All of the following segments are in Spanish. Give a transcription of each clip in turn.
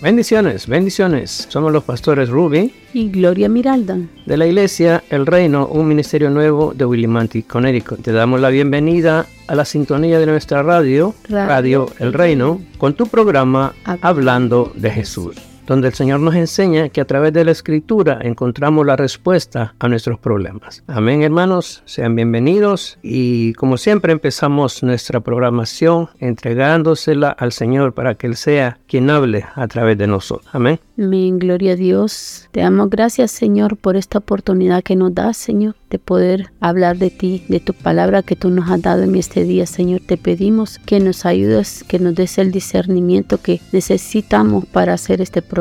Bendiciones, bendiciones. Somos los pastores Ruby y Gloria Miralda de la iglesia El Reino, un ministerio nuevo de Willimantic, Connecticut. Te damos la bienvenida a la sintonía de nuestra radio, Radio, El Reino, con tu programa Hablando de Jesús donde el Señor nos enseña que a través de la escritura encontramos la respuesta a nuestros problemas. Amén, hermanos, sean bienvenidos y como siempre empezamos nuestra programación entregándosela al Señor para que Él sea quien hable a través de nosotros. Amén. Amén, gloria a Dios. Te damos gracias, Señor, por esta oportunidad que nos das, Señor, de poder hablar de ti, de tu palabra que tú nos has dado en este día, Señor. Te pedimos que nos ayudes, que nos des el discernimiento que necesitamos para hacer este programa.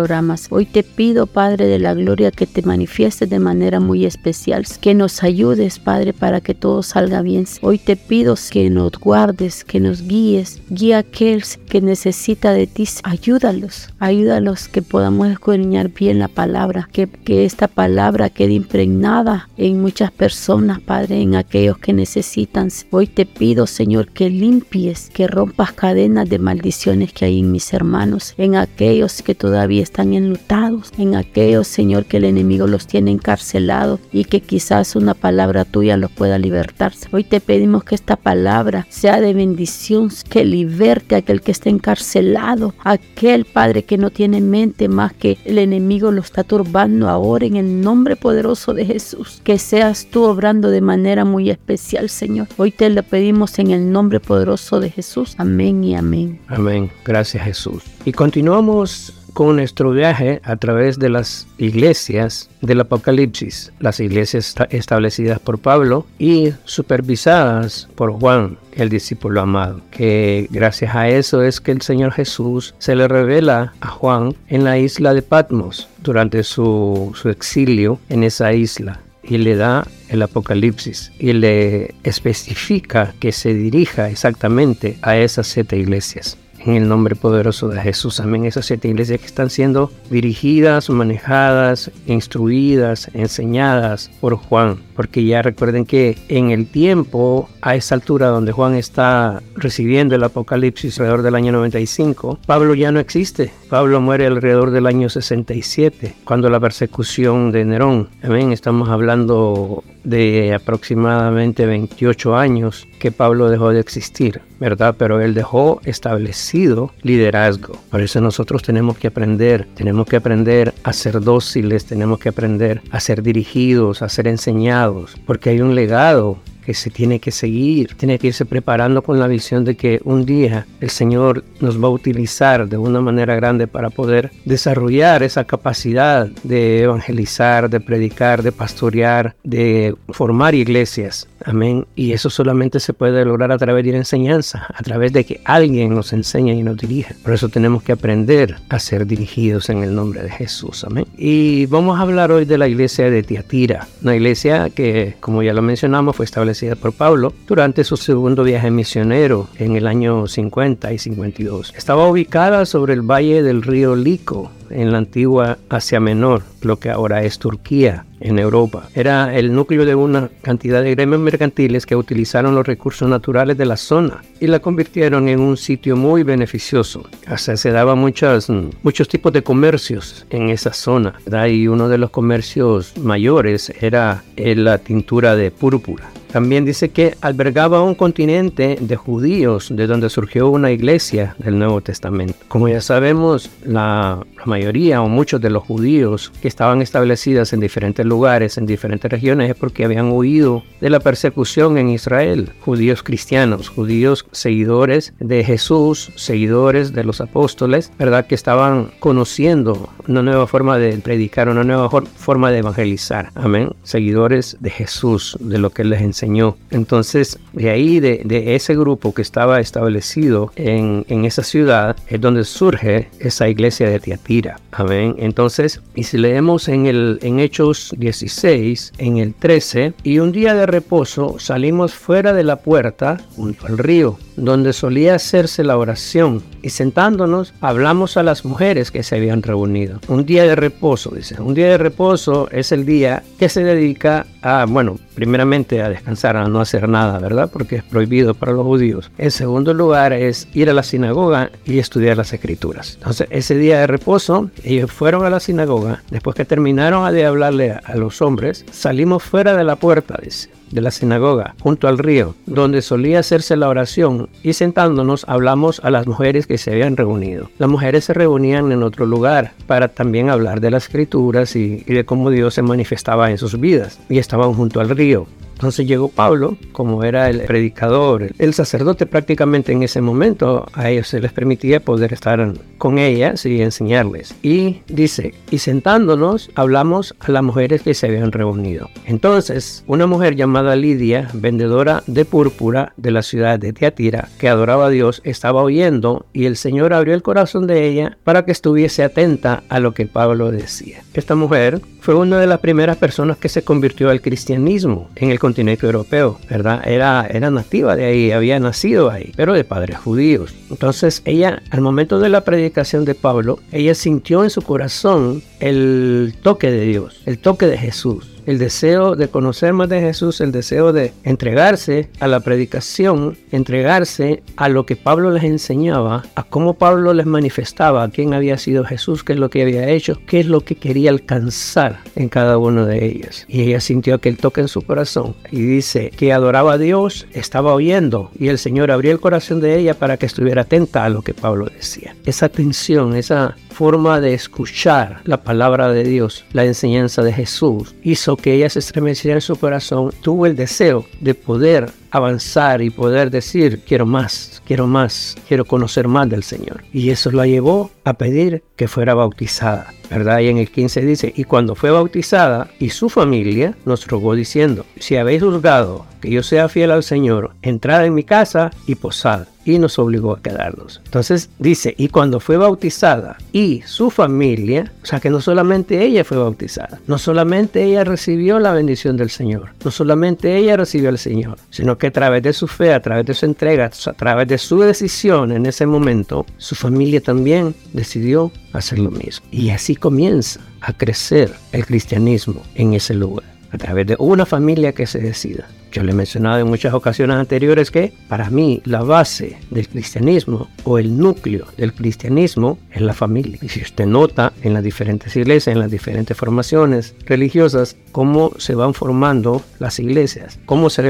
Hoy te pido, Padre de la Gloria, que te manifiestes de manera muy especial, que nos ayudes, Padre, para que todo salga bien. Hoy te pido que nos guardes, que nos guíes, guía a aquel que necesita de ti. Ayúdalos, ayúdalos que podamos escudriñar bien la palabra, que, que esta palabra quede impregnada en muchas personas, Padre, en aquellos que necesitan. Hoy te pido, Señor, que limpies, que rompas cadenas de maldiciones que hay en mis hermanos, en aquellos que todavía están enlutados, en aquellos, Señor, que el enemigo los tiene encarcelados y que quizás una palabra tuya los pueda libertar. Hoy te pedimos que esta palabra sea de bendición, que liberte a aquel que está encarcelado, aquel Padre que no tiene mente más que el enemigo lo está turbando ahora en el nombre poderoso de Jesús. Que seas tú obrando de manera muy especial, Señor. Hoy te lo pedimos en el nombre poderoso de Jesús. Amén y amén. Amén. Gracias Jesús. Y continuamos con nuestro viaje a través de las iglesias del Apocalipsis, las iglesias establecidas por Pablo y supervisadas por Juan, el discípulo amado, que gracias a eso es que el Señor Jesús se le revela a Juan en la isla de Patmos durante su, su exilio en esa isla y le da el Apocalipsis y le especifica que se dirija exactamente a esas siete iglesias en el nombre poderoso de Jesús. Amén. Esas siete iglesias que están siendo dirigidas, manejadas, instruidas, enseñadas por Juan. Porque ya recuerden que en el tiempo, a esa altura donde Juan está recibiendo el Apocalipsis alrededor del año 95, Pablo ya no existe. Pablo muere alrededor del año 67, cuando la persecución de Nerón. Amén. Estamos hablando de aproximadamente 28 años que Pablo dejó de existir, ¿verdad? Pero él dejó establecido liderazgo. Por eso nosotros tenemos que aprender, tenemos que aprender a ser dóciles, tenemos que aprender a ser dirigidos, a ser enseñados, porque hay un legado que se tiene que seguir, tiene que irse preparando con la visión de que un día el Señor nos va a utilizar de una manera grande para poder desarrollar esa capacidad de evangelizar, de predicar, de pastorear, de formar iglesias. Amén. Y eso solamente se puede lograr a través de la enseñanza, a través de que alguien nos enseñe y nos dirija. Por eso tenemos que aprender a ser dirigidos en el nombre de Jesús. Amén. Y vamos a hablar hoy de la iglesia de Tiatira, una iglesia que, como ya lo mencionamos, fue establecida por Pablo durante su segundo viaje misionero en el año 50 y 52. Estaba ubicada sobre el valle del río Lico, en la antigua Asia Menor, lo que ahora es Turquía, en Europa. Era el núcleo de una cantidad de gremios mercantiles que utilizaron los recursos naturales de la zona y la convirtieron en un sitio muy beneficioso. O sea, se daban muchos, muchos tipos de comercios en esa zona. Y uno de los comercios mayores era la tintura de púrpura. También dice que albergaba un continente de judíos de donde surgió una iglesia del Nuevo Testamento. Como ya sabemos, la, mayoría o muchos de los judíos que estaban establecidos en diferentes lugares, en diferentes regiones, es porque habían huido de la persecución en Israel. Judíos cristianos, judíos seguidores de Jesús, seguidores de los apóstoles, ¿verdad? Que estaban conociendo una nueva forma de predicar, una nueva forma de evangelizar. Amén. Seguidores de Jesús, de lo que les enseñó. Entonces, de ahí, de, de ese grupo que estaba establecido en, en esa ciudad, es donde surge esa iglesia de Tiatira. Amén. Entonces, y si leemos en, el, en Hechos 16, en el 13, y un día de reposo salimos fuera de la puerta junto al río, donde solía hacerse la oración, y sentándonos hablamos a las mujeres que se habían reunido. Un día de reposo, dice. Un día de reposo es el día que se dedica a, bueno, primeramente a descansar, a no hacer nada, ¿verdad? Porque es prohibido para los judíos. En segundo lugar es ir a la sinagoga y estudiar las escrituras. Entonces, ese día de reposo, ellos fueron a la sinagoga. Después que terminaron de hablarle a los hombres, salimos fuera de la puerta, dice de la sinagoga, junto al río, donde solía hacerse la oración, y sentándonos hablamos a las mujeres que se habían reunido. Las mujeres se reunían en otro lugar para también hablar de las escrituras y, y de cómo Dios se manifestaba en sus vidas, y estaban junto al río. Entonces llegó Pablo, como era el predicador, el sacerdote prácticamente en ese momento, a ellos se les permitía poder estar con ellas y enseñarles. Y dice, y sentándonos hablamos a las mujeres que se habían reunido. Entonces, una mujer llamada Lidia, vendedora de púrpura de la ciudad de Teatira, que adoraba a Dios, estaba oyendo y el Señor abrió el corazón de ella para que estuviese atenta a lo que Pablo decía. Esta mujer fue una de las primeras personas que se convirtió al cristianismo en el continente europeo, ¿verdad? Era, era nativa de ahí, había nacido ahí, pero de padres judíos. Entonces ella, al momento de la predicación de Pablo, ella sintió en su corazón el toque de Dios, el toque de Jesús el deseo de conocer más de Jesús, el deseo de entregarse a la predicación, entregarse a lo que Pablo les enseñaba, a cómo Pablo les manifestaba quién había sido Jesús, qué es lo que había hecho, qué es lo que quería alcanzar en cada uno de ellos. Y ella sintió aquel toque en su corazón y dice que adoraba a Dios, estaba oyendo y el Señor abrió el corazón de ella para que estuviera atenta a lo que Pablo decía. Esa atención, esa forma de escuchar la palabra de Dios, la enseñanza de Jesús, hizo que ella se estremeciera en su corazón, tuvo el deseo de poder avanzar y poder decir, quiero más, quiero más, quiero conocer más del Señor. Y eso la llevó a pedir que fuera bautizada, ¿verdad? Y en el 15 dice, y cuando fue bautizada y su familia nos rogó diciendo, si habéis juzgado que yo sea fiel al Señor, entrad en mi casa y posad. Y nos obligó a quedarnos. Entonces dice, y cuando fue bautizada y su familia, o sea que no solamente ella fue bautizada, no solamente ella recibió la bendición del Señor, no solamente ella recibió al Señor, sino que a través de su fe, a través de su entrega, a través de su decisión en ese momento, su familia también decidió hacer lo mismo. Y así comienza a crecer el cristianismo en ese lugar, a través de una familia que se decida. Yo le he mencionado en muchas ocasiones anteriores que para mí la base del cristianismo o el núcleo del cristianismo es la familia. Y si usted nota en las diferentes iglesias, en las diferentes formaciones religiosas, cómo se van formando las iglesias, cómo se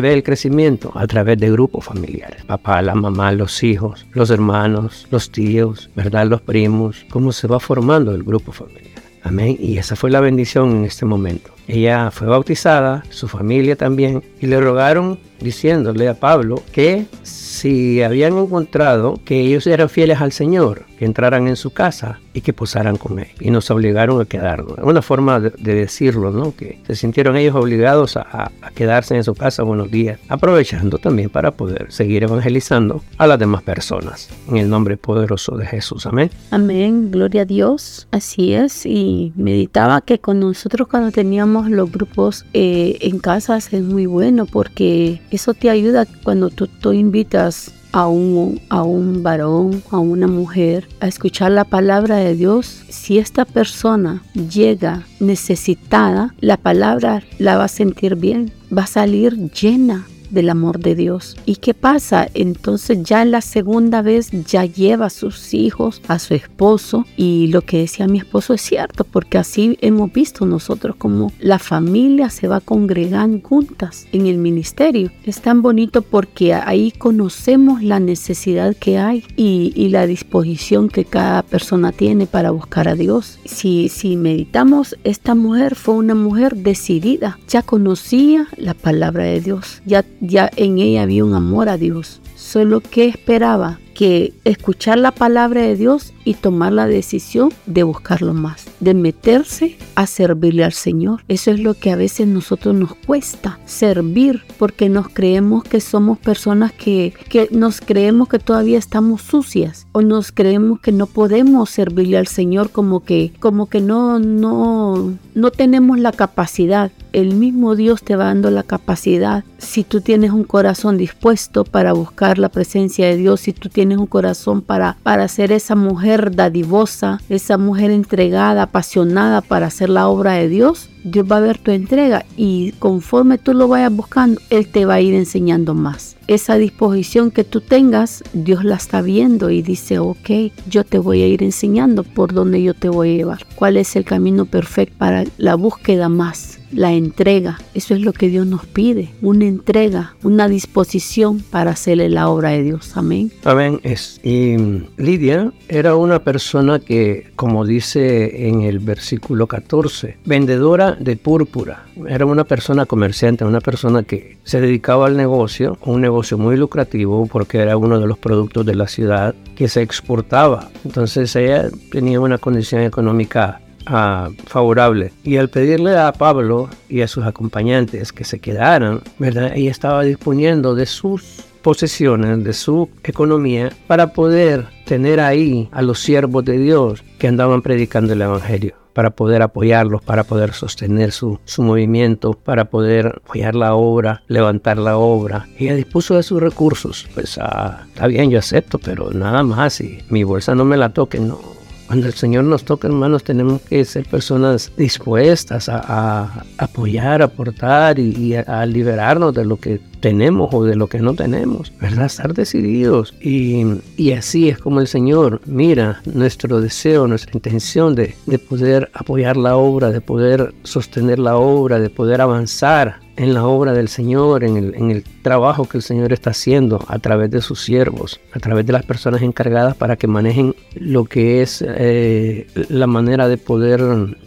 ve el crecimiento a través de grupos familiares. Papá, la mamá, los hijos, los hermanos, los tíos, ¿verdad? Los primos, cómo se va formando el grupo familiar. Amén. Y esa fue la bendición en este momento. Ella fue bautizada, su familia también, y le rogaron diciéndole a Pablo que si habían encontrado que ellos eran fieles al Señor, que entraran en su casa y que posaran con él. Y nos obligaron a quedarnos. Una forma de, decirlo, ¿no? Que se sintieron ellos obligados a, a, quedarse en su casa unos días, aprovechando también para poder seguir evangelizando a las demás personas. En el nombre poderoso de Jesús. Amén. Amén. Gloria a Dios. Así es. Y meditaba que con nosotros cuando teníamos los grupos eh, en casas es muy bueno porque eso te ayuda cuando tú, tú invitas a un, a un varón, a una mujer, a escuchar la palabra de Dios, si esta persona llega necesitada, la palabra la va a sentir bien, va a salir llena del amor de Dios. ¿Y qué pasa? Entonces ya la segunda vez ya lleva a sus hijos, a su esposo y lo que decía mi esposo es cierto porque así hemos visto nosotros como la familia se va congregando juntas en el ministerio. Es tan bonito porque ahí conocemos la necesidad que hay y, y la disposición que cada persona tiene para buscar a Dios. Si, si meditamos, esta mujer fue una mujer decidida, ya conocía la palabra de Dios, ya ya en ella había un amor a Dios. Solo que esperaba que escuchar la palabra de Dios y tomar la decisión de buscarlo más, de meterse a servirle al Señor. Eso es lo que a veces nosotros nos cuesta, servir, porque nos creemos que somos personas que, que nos creemos que todavía estamos sucias o nos creemos que no podemos servirle al Señor como que, como que no, no, no tenemos la capacidad. El mismo Dios te va dando la capacidad si tú tienes un corazón dispuesto para buscar la presencia de Dios, si tú tienes un corazón para, para ser esa mujer dadivosa, esa mujer entregada, apasionada para hacer la obra de Dios, Dios va a ver tu entrega y conforme tú lo vayas buscando, Él te va a ir enseñando más. Esa disposición que tú tengas, Dios la está viendo y dice, ok, yo te voy a ir enseñando por dónde yo te voy a llevar. ¿Cuál es el camino perfecto para la búsqueda más? la entrega. Eso es lo que Dios nos pide, una entrega, una disposición para hacerle la obra de Dios. Amén. Amén. Es, y Lidia era una persona que, como dice en el versículo 14, vendedora de púrpura. Era una persona comerciante, una persona que se dedicaba al negocio, un negocio muy lucrativo porque era uno de los productos de la ciudad que se exportaba. Entonces ella tenía una condición económica favorable. Y al pedirle a Pablo y a sus acompañantes que se quedaran, ¿verdad? Ella estaba disponiendo de sus posesiones, de su economía, para poder tener ahí a los siervos de Dios que andaban predicando el Evangelio para poder apoyarlos, para poder sostener su, su, movimiento, para poder apoyar la obra, levantar la obra. Ella dispuso de sus recursos. Pues ah, está bien, yo acepto, pero nada más. Y mi bolsa no me la toquen, no cuando el Señor nos toca, hermanos, tenemos que ser personas dispuestas a, apoyar, a aportar y, a, liberarnos de lo que tenemos o de lo que no tenemos, ¿verdad? Estar decididos. Y, así es como el Señor mira nuestro deseo, nuestra intención de, de poder apoyar la obra, de poder sostener la obra, de poder avanzar en la obra del Señor, en el, en el, trabajo que el Señor está haciendo a través de sus siervos, a través de las personas encargadas para que manejen lo que es eh, la manera de poder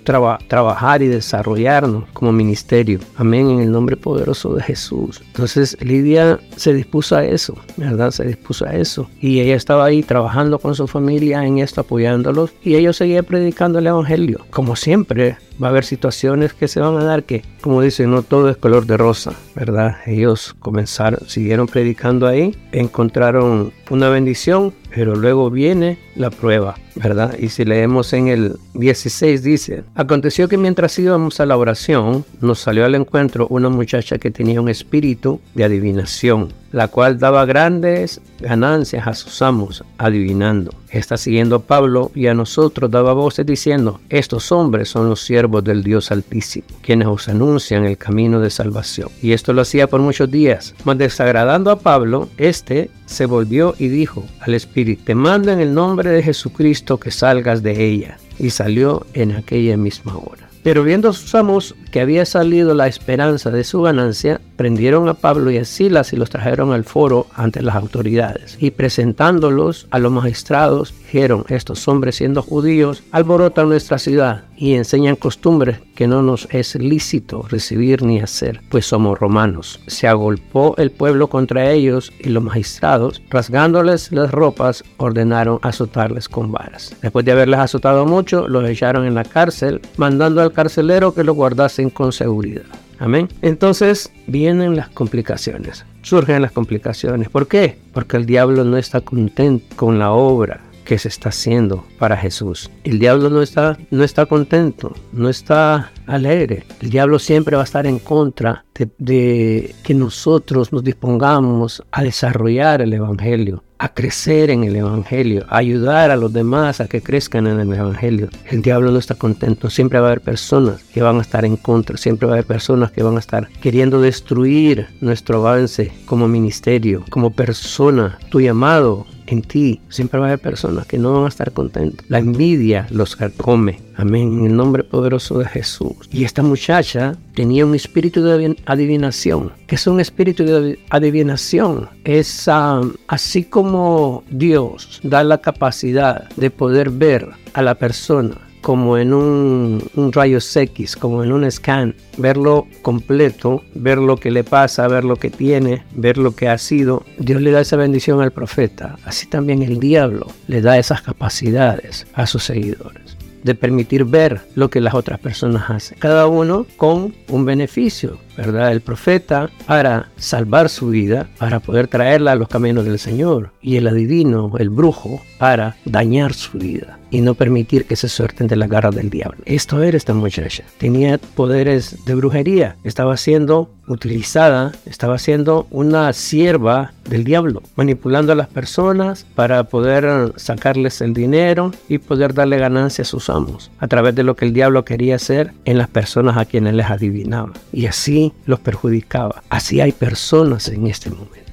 trabajar y desarrollarnos como ministerio. Amén, en el nombre poderoso de Jesús. Entonces Lidia se dispuso a eso, ¿verdad? Se dispuso a eso. Y ella estaba ahí trabajando con su familia en esto, apoyándolos. Y ellos seguían predicando el Evangelio. Como siempre, va a haber situaciones que se van a dar que, como dicen, no todo es color de rosa, ¿verdad? Ellos comenzaron, siguieron predicando ahí, encontraron una bendición, pero luego viene la prueba, ¿verdad? Y si leemos en el 16 dice, aconteció que mientras íbamos a la oración, nos salió al encuentro una muchacha que tenía un espíritu de adivinación, la cual daba grandes ganancias a sus amos, adivinando. Está siguiendo a Pablo y a nosotros daba voces diciendo, estos hombres son los siervos del Dios Altísimo, quienes os anuncian el camino de salvación. Y esto lo hacía por muchos días, mas desagradando a Pablo, este se volvió y dijo al espíritu, te mando en el nombre de Jesucristo que salgas de ella. Y salió en aquella misma hora. Pero viendo sus amos que había salido la esperanza de su ganancia, prendieron a Pablo y a Silas y los trajeron al foro ante las autoridades. Y presentándolos a los magistrados, dijeron, estos hombres siendo judíos, alborotan nuestra ciudad y enseñan costumbres que no nos es lícito recibir ni hacer, pues somos romanos. Se agolpó el pueblo contra ellos y los magistrados, rasgándoles las ropas, ordenaron azotarles con varas. Después de haberles azotado mucho, los echaron en la cárcel, mandando al carcelero que lo guardasen con seguridad. Amén. Entonces vienen las complicaciones, surgen las complicaciones. ¿Por qué? Porque el diablo no está contento con la obra que se está haciendo para Jesús. El diablo no está, no está contento, no está alegre. El diablo siempre va a estar en contra de, de que nosotros nos dispongamos a desarrollar el Evangelio, a crecer en el Evangelio, a ayudar a los demás a que crezcan en el Evangelio. El diablo no está contento. Siempre va a haber personas que van a estar en contra. Siempre va a haber personas que van a estar queriendo destruir nuestro avance como ministerio, como persona. Tu llamado en ti siempre va a haber personas que no van a estar contentos. La envidia los come. Amén. En el nombre poderoso de Jesús. Y esta muchacha tenía un espíritu de adivinación. ¿Qué es un espíritu de adivinación? Es um, así como Dios da la capacidad de poder ver a la persona como en un, un rayos X, como en un scan, verlo completo, ver lo que le pasa, ver lo que tiene, ver lo que ha sido. Dios le da esa bendición al profeta. Así también el diablo le da esas capacidades a sus seguidores de permitir ver lo que las otras personas hacen. Cada uno con un beneficio ¿verdad? El profeta para salvar su vida, para poder traerla a los caminos del Señor. Y el adivino, el brujo, para dañar su vida y no permitir que se suelten de la garra del diablo. Esto era esta muchacha. Tenía poderes de brujería. Estaba siendo utilizada, estaba siendo una sierva del diablo, manipulando a las personas para poder sacarles el dinero y poder darle ganancia a sus amos a través de lo que el diablo quería hacer en las personas a quienes les adivinaba. Y así los perjudicaba. Así hay personas en este momento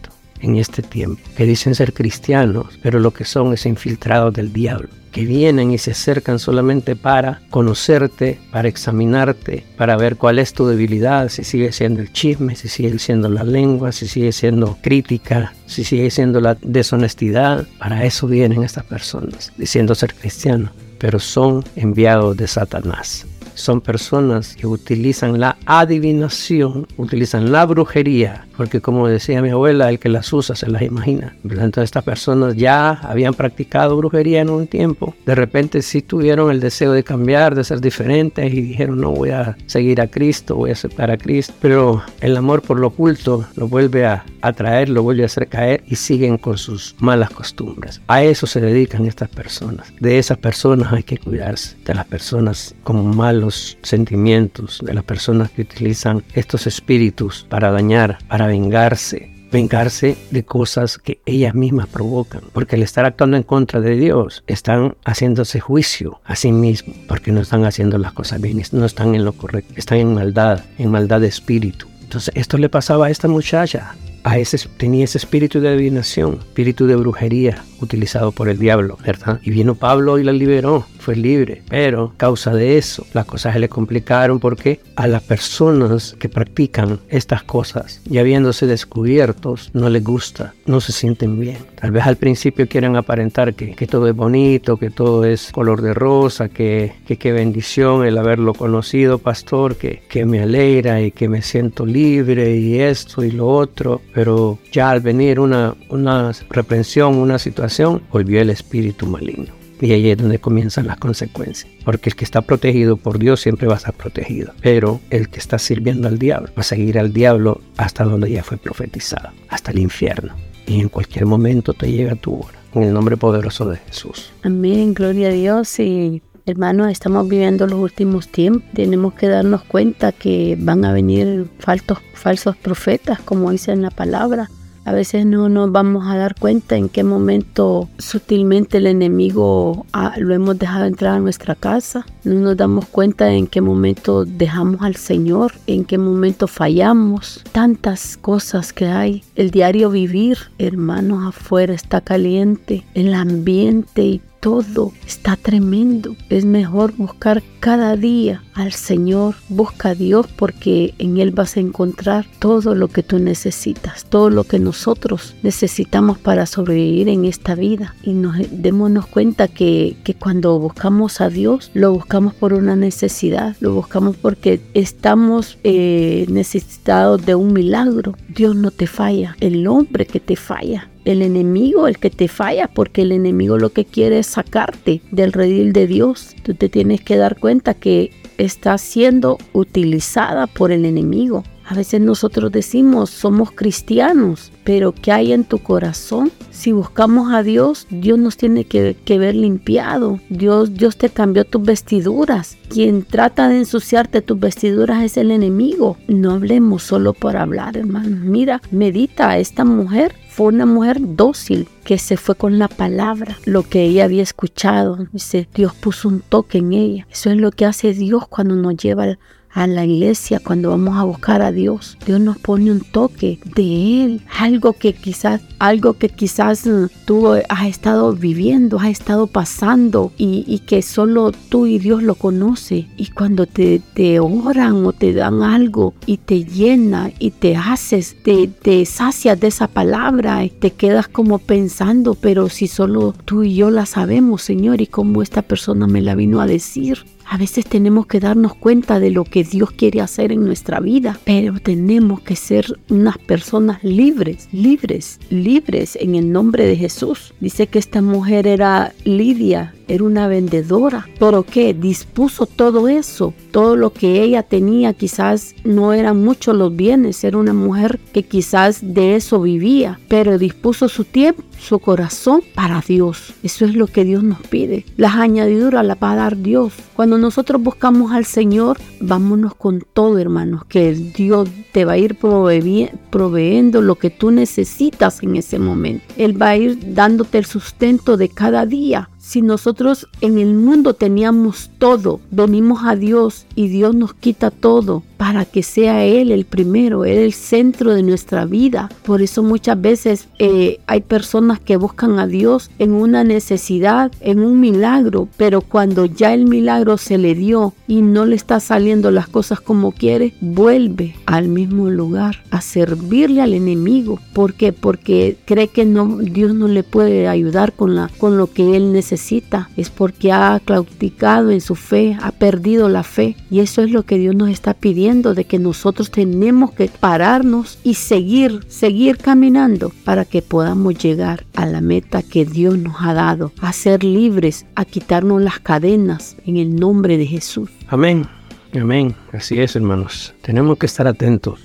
en este tiempo, que dicen ser cristianos, pero lo que son es infiltrados del diablo, que vienen y se acercan solamente para conocerte, para examinarte, para ver cuál es tu debilidad, si sigue siendo el chisme, si sigue siendo la lengua, si sigue siendo crítica, si sigue siendo la deshonestidad. Para eso vienen estas personas, diciendo ser cristianos, pero son enviados de Satanás son personas que utilizan la adivinación, utilizan la brujería, porque como decía mi abuela, el que las usa se las imagina. Entonces estas personas ya habían practicado brujería en un tiempo, de repente sí tuvieron el deseo de cambiar, de ser diferentes y dijeron no voy a seguir a Cristo, voy a aceptar a Cristo, pero el amor por lo oculto lo vuelve a atraer, lo vuelve a hacer caer y siguen con sus malas costumbres. A eso se dedican estas personas. De esas personas hay que cuidarse, de las personas como malos los sentimientos de las personas que utilizan estos espíritus para dañar, para vengarse, vengarse de cosas que ellas mismas provocan, porque al estar actuando en contra de Dios, están haciéndose juicio a sí mismos, porque no están haciendo las cosas bien, no están en lo correcto, están en maldad, en maldad de espíritu. Entonces esto le pasaba a esta muchacha, a ese, tenía ese espíritu de adivinación, espíritu de brujería utilizado por el diablo, ¿verdad? Y vino Pablo y la liberó, fue libre, pero causa de eso las cosas se le complicaron porque a las personas que practican estas cosas y habiéndose descubiertos no les gusta, no se sienten bien. Tal vez al principio quieren aparentar que, todo es bonito, que todo es color de rosa, que qué bendición el haberlo conocido, pastor, que, que me alegra y que me siento libre y esto y lo otro, pero ya al venir una, una reprensión, una situación, volvió el espíritu maligno. Y ahí es donde comienzan las consecuencias. Porque el que está protegido por Dios siempre va a estar protegido. Pero el que está sirviendo al diablo va a seguir al diablo hasta donde ya fue profetizado, hasta el infierno. Y en cualquier momento te llega tu hora. En el nombre poderoso de Jesús. Amén, gloria a Dios. Y Hermanos, estamos viviendo los últimos tiempos. Tenemos que darnos cuenta que van a venir falsos, profetas, como dice en la palabra. A veces no nos vamos a dar cuenta en qué momento sutilmente el enemigo ah, lo hemos dejado entrar a nuestra casa. No nos damos cuenta en qué momento dejamos al Señor, en qué momento fallamos. Tantas cosas que hay. El diario vivir, hermanos, afuera está caliente. El ambiente y todo está tremendo. Es mejor buscar cada día al Señor. Busca a Dios porque en Él vas a encontrar todo lo que tú necesitas, todo lo que nosotros necesitamos para sobrevivir en esta vida. Y nos démonos cuenta que, cuando buscamos a Dios, lo buscamos por una necesidad, lo buscamos porque estamos eh, necesitados de un milagro. Dios no te falla, el hombre que te falla el enemigo el que te falla, porque el enemigo lo que quiere es sacarte del redil de Dios. Tú te tienes que dar cuenta que está siendo utilizada por el enemigo. A veces nosotros decimos, somos cristianos, pero ¿qué hay en tu corazón? Si buscamos a Dios, Dios nos tiene que, ver limpiado. Dios, Dios te cambió tus vestiduras. Quien trata de ensuciarte tus vestiduras es el enemigo. No hablemos solo por hablar, hermano. Mira, medita, esta mujer fue una mujer dócil que se fue con la palabra, lo que ella había escuchado. Dice, Dios puso un toque en ella. Eso es lo que hace Dios cuando nos lleva a la iglesia cuando vamos a buscar a Dios. Dios nos pone un toque de Él, algo que quizás, algo que quizás mm, tú has estado viviendo, has estado pasando y, que solo tú y Dios lo conoce. Y cuando te, te oran o te dan algo y te llena y te haces, te, te sacias de esa palabra y te quedas como pensando, pero si solo tú y yo la sabemos, Señor, y cómo esta persona me la vino a decir. A veces tenemos que darnos cuenta de lo que Dios quiere hacer en nuestra vida, pero tenemos que ser unas personas libres, libres, libres en el nombre de Jesús. Dice que esta mujer era Lidia era una vendedora. ¿Pero qué? Dispuso todo eso. Todo lo que ella tenía quizás no eran muchos los bienes. Era una mujer que quizás de eso vivía. Pero dispuso su tiempo, su corazón para Dios. Eso es lo que Dios nos pide. Las añadiduras las va a dar Dios. Cuando nosotros buscamos al Señor, vámonos con todo, hermanos. Que Dios te va a ir proveyendo lo que tú necesitas en ese momento. Él va a ir dándote el sustento de cada día. Si nosotros en el mundo teníamos todo, venimos a Dios y Dios nos quita todo para que sea Él el primero, Él el centro de nuestra vida. Por eso muchas veces eh, hay personas que buscan a Dios en una necesidad, en un milagro, pero cuando ya el milagro se le dio y no le está saliendo las cosas como quiere, vuelve al mismo lugar a servirle al enemigo. ¿Por qué? Porque cree que no, Dios no le puede ayudar con, con lo que Él necesita es porque ha claudicado en su fe, ha perdido la fe. Y eso es lo que Dios nos está pidiendo, de que nosotros tenemos que pararnos y seguir, seguir caminando para que podamos llegar a la meta que Dios nos ha dado, a ser libres, a quitarnos las cadenas en el nombre de Jesús. Amén, amén. Así es, hermanos. Tenemos que estar atentos.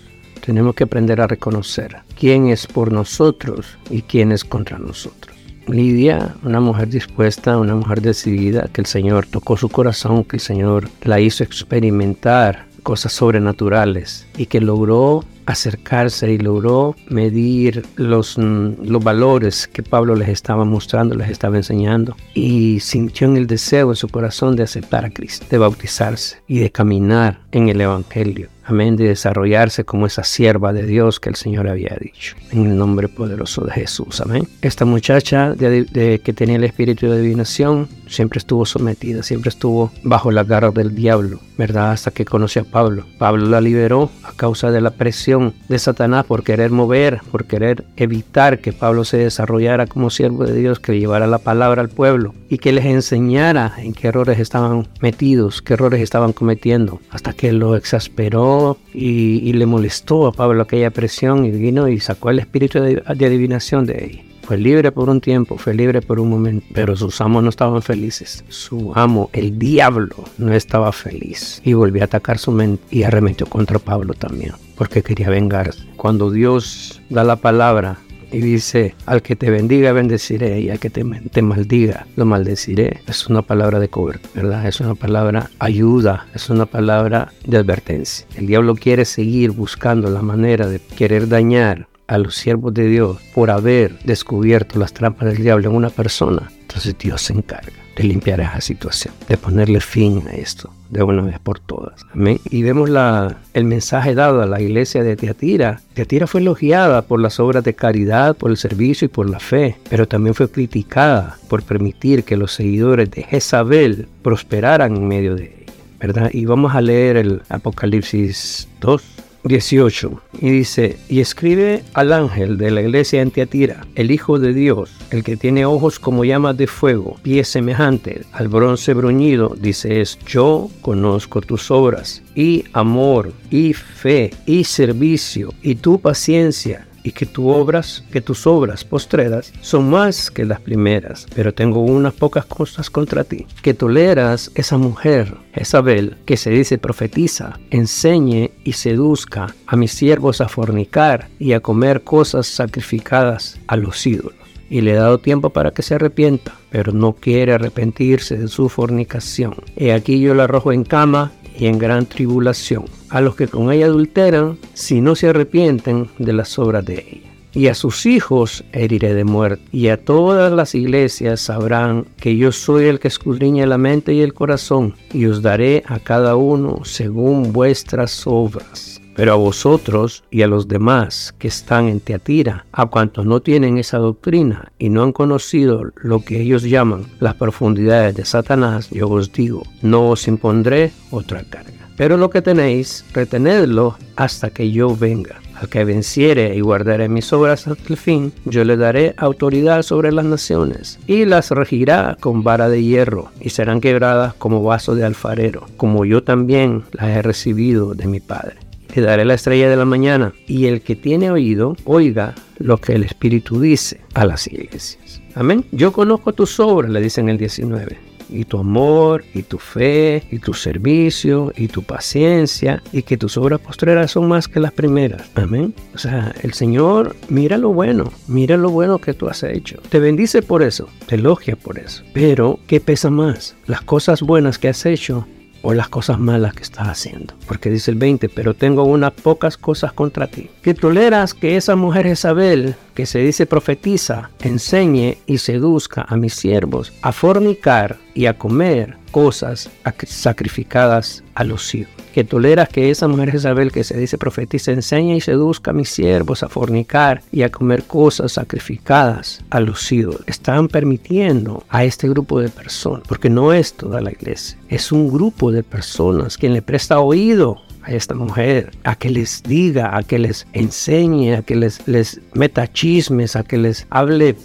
Tenemos que aprender a reconocer quién es por nosotros y quién es contra nosotros. Lidia, una mujer dispuesta, una mujer decidida, que el Señor tocó su corazón, que el Señor la hizo experimentar cosas sobrenaturales y que logró acercarse y logró medir los, mm, los valores que Pablo les estaba mostrando, les estaba enseñando. Y sintió en el deseo en su corazón de aceptar a Cristo, de bautizarse y de caminar en el Evangelio amén, de desarrollarse como esa sierva de Dios que el Señor había dicho, en el nombre poderoso de Jesús, amén. Esta muchacha de, que tenía el espíritu de adivinación siempre estuvo sometida, siempre estuvo bajo la garra del diablo, ¿verdad? Hasta que conoció a Pablo. Pablo la liberó a causa de la presión de Satanás por querer mover, por querer evitar que Pablo se desarrollara como siervo de Dios, que llevara la palabra al pueblo y que les enseñara en qué errores estaban metidos, qué errores estaban cometiendo, hasta que lo exasperó y, le molestó a Pablo aquella presión y vino y sacó el espíritu de, adivinación de él. Fue libre por un tiempo, fue libre por un momento, pero sus amos no estaban felices. Su amo, el diablo, no estaba feliz y volvió a atacar su mente y arremetió contra Pablo también, porque quería vengarse. Cuando Dios da la palabra, y dice, al que te bendiga bendeciré y al que te, maldiga lo maldeciré. Es una palabra de cobertura, ¿verdad? Es una palabra ayuda, es una palabra de advertencia. El diablo quiere seguir buscando la manera de querer dañar a los siervos de Dios por haber descubierto las trampas del diablo en una persona. Entonces Dios se encarga de limpiar esa situación, de ponerle fin a esto de una vez por todas. Amén. Y vemos la, el mensaje dado a la iglesia de Teatira. Teatira fue elogiada por las obras de caridad, por el servicio y por la fe, pero también fue criticada por permitir que los seguidores de Jezabel prosperaran en medio de ella. ¿verdad? Y vamos a leer el Apocalipsis 2, 18 y dice, y escribe al ángel de la iglesia en Tiatira, el Hijo de Dios, el que tiene ojos como llamas de fuego, pies semejantes al bronce bruñido, dice es, yo conozco tus obras y amor y fe y servicio y tu paciencia y que, tu obras, que tus obras postreras son más que las primeras, pero tengo unas pocas cosas contra ti, que toleras esa mujer, Jezabel, que se dice profetiza, enseñe y seduzca a mis siervos a fornicar y a comer cosas sacrificadas a los ídolos y le he dado tiempo para que se arrepienta, pero no quiere arrepentirse de su fornicación. He aquí yo la arrojo en cama y en gran tribulación a los que con ella adulteran, si no se arrepienten de las obras de ella. Y a sus hijos heriré de muerte, y a todas las iglesias sabrán que yo soy el que escudriña la mente y el corazón, y os daré a cada uno según vuestras obras. Pero a vosotros y a los demás que están en Teatira, a cuantos no tienen esa doctrina y no han conocido lo que ellos llaman las profundidades de Satanás, yo os digo, no os impondré otra carga. Pero lo que tenéis, retenedlo hasta que yo venga. Al que venciere y guardare mis obras hasta el fin, yo le daré autoridad sobre las naciones, y las regirá con vara de hierro, y serán quebradas como vaso de alfarero, como yo también las he recibido de mi Padre. Le daré la estrella de la mañana, y el que tiene oído, oiga lo que el Espíritu dice a las iglesias. Amén. Yo conozco tus obras, le dice en el 19 y tu amor y tu fe y tu servicio y tu paciencia y que tus obras postreras son más que las primeras. Amén. O sea, el Señor mira lo bueno, mira lo bueno que tú has hecho. Te bendice por eso, te elogia por eso. Pero, ¿qué pesa más? Las cosas buenas que has hecho o las cosas malas que estás haciendo. Porque dice el 20, pero tengo unas pocas cosas contra ti. Que toleras que esa mujer Isabel, que se dice profetiza, enseñe y seduzca a mis siervos a fornicar y a comer cosas sacrificadas a los hijos que toleras que esa mujer Isabel que se dice profetiza enseñe y seduzca a mis siervos a fornicar y a comer cosas sacrificadas a los ídolos. Están permitiendo a este grupo de personas, porque no es toda la iglesia, es un grupo de personas quien le presta oído a esta mujer, a que les diga, a que les enseñe, a que les, les meta chismes, a que les hable